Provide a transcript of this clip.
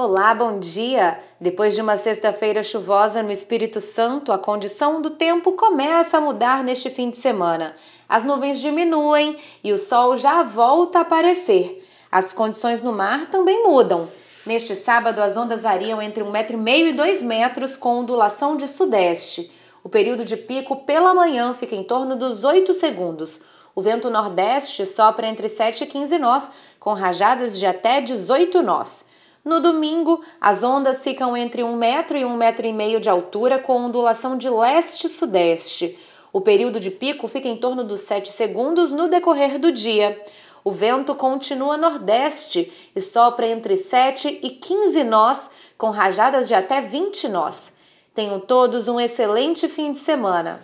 Olá, bom dia! Depois de uma sexta-feira chuvosa no Espírito Santo, a condição do tempo começa a mudar neste fim de semana. As nuvens diminuem e o sol já volta a aparecer. As condições no mar também mudam. Neste sábado, as ondas variam entre 1,5 um e 2 metros com ondulação de sudeste. O período de pico pela manhã fica em torno dos 8 segundos. O vento nordeste sopra entre 7 e 15 nós, com rajadas de até 18 nós. No domingo, as ondas ficam entre um metro e um metro e meio de altura, com ondulação de leste-sudeste. O período de pico fica em torno dos 7 segundos no decorrer do dia. O vento continua nordeste e sopra entre 7 e 15 nós, com rajadas de até 20 nós. Tenham todos um excelente fim de semana.